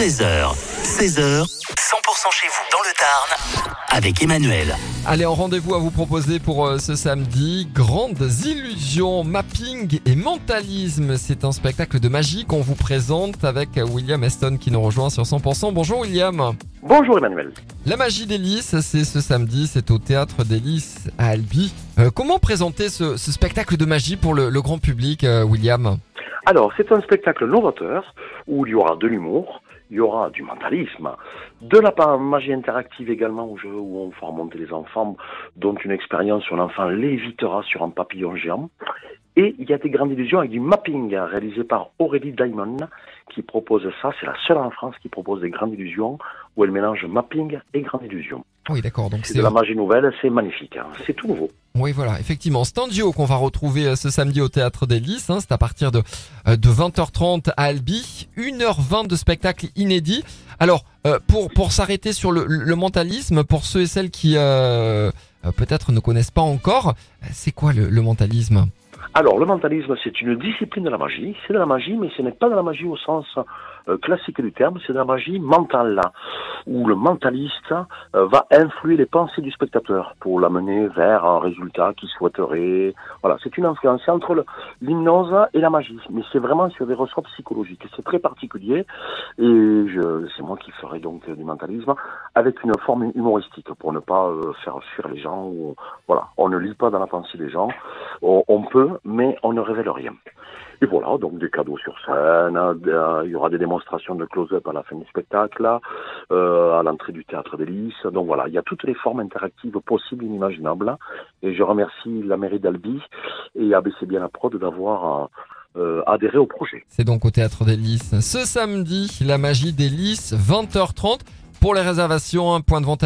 13h, 16h, 100% chez vous dans le Tarn avec Emmanuel. Allez, en rendez-vous à vous proposer pour euh, ce samedi. Grandes illusions, mapping et mentalisme. C'est un spectacle de magie qu'on vous présente avec William Aston qui nous rejoint sur 100%. Bonjour William. Bonjour Emmanuel. La magie d'Hélice, c'est ce samedi, c'est au théâtre d'Hélice à Albi. Euh, comment présenter ce, ce spectacle de magie pour le, le grand public, euh, William? Alors, c'est un spectacle novateur où il y aura de l'humour, il y aura du mentalisme, de la magie interactive également où on fera monter les enfants, dont une expérience où l'enfant lévitera sur un papillon géant. Et il y a des grandes illusions avec du mapping hein, réalisé par Aurélie Diamond qui propose ça. C'est la seule en France qui propose des grandes illusions où elle mélange mapping et grandes illusions. Oui, d'accord. Donc C'est de la magie nouvelle, c'est magnifique. hein. C'est tout nouveau. Oui, voilà, effectivement. Duo qu'on va retrouver euh, ce samedi au théâtre des Lys. hein. C'est à partir de, euh, de 20h30 à Albi. 1h20 de spectacle inédit. Alors, euh, pour, pour s'arrêter sur le, le mentalisme, pour ceux et celles qui euh, peut-être ne connaissent pas encore, c'est quoi le, le mentalisme? Alors, le mentalisme, c'est une discipline de la magie. C'est de la magie, mais ce n'est pas de la magie au sens euh, classique du terme, c'est de la magie mentale, où le mentaliste euh, va influer les pensées du spectateur pour l'amener vers un résultat qu'il souhaiterait. Voilà, c'est une influence entre l'hypnose et la magie, mais c'est vraiment sur des ressorts psychologiques. C'est très particulier, et c'est moi qui ferai donc du mentalisme avec une forme humoristique pour ne pas euh, faire fuir les gens. Voilà, on ne lit pas dans la pensée des gens. On peut, mais on ne révèle rien. Et voilà, donc des cadeaux sur scène, euh, des- il y aura des démonstrations de close-up à la fin du spectacle, euh, à l'entrée du théâtre des Lys. Donc voilà, il y a toutes les formes interactives possibles inimaginables. Et je remercie la mairie d'Albi et ABC Bien la Prod d'avoir euh, euh, adhéré au projet. C'est donc au théâtre des Lys. Ce samedi, la magie des Lys, 20h30. Pour les réservations, un point de vente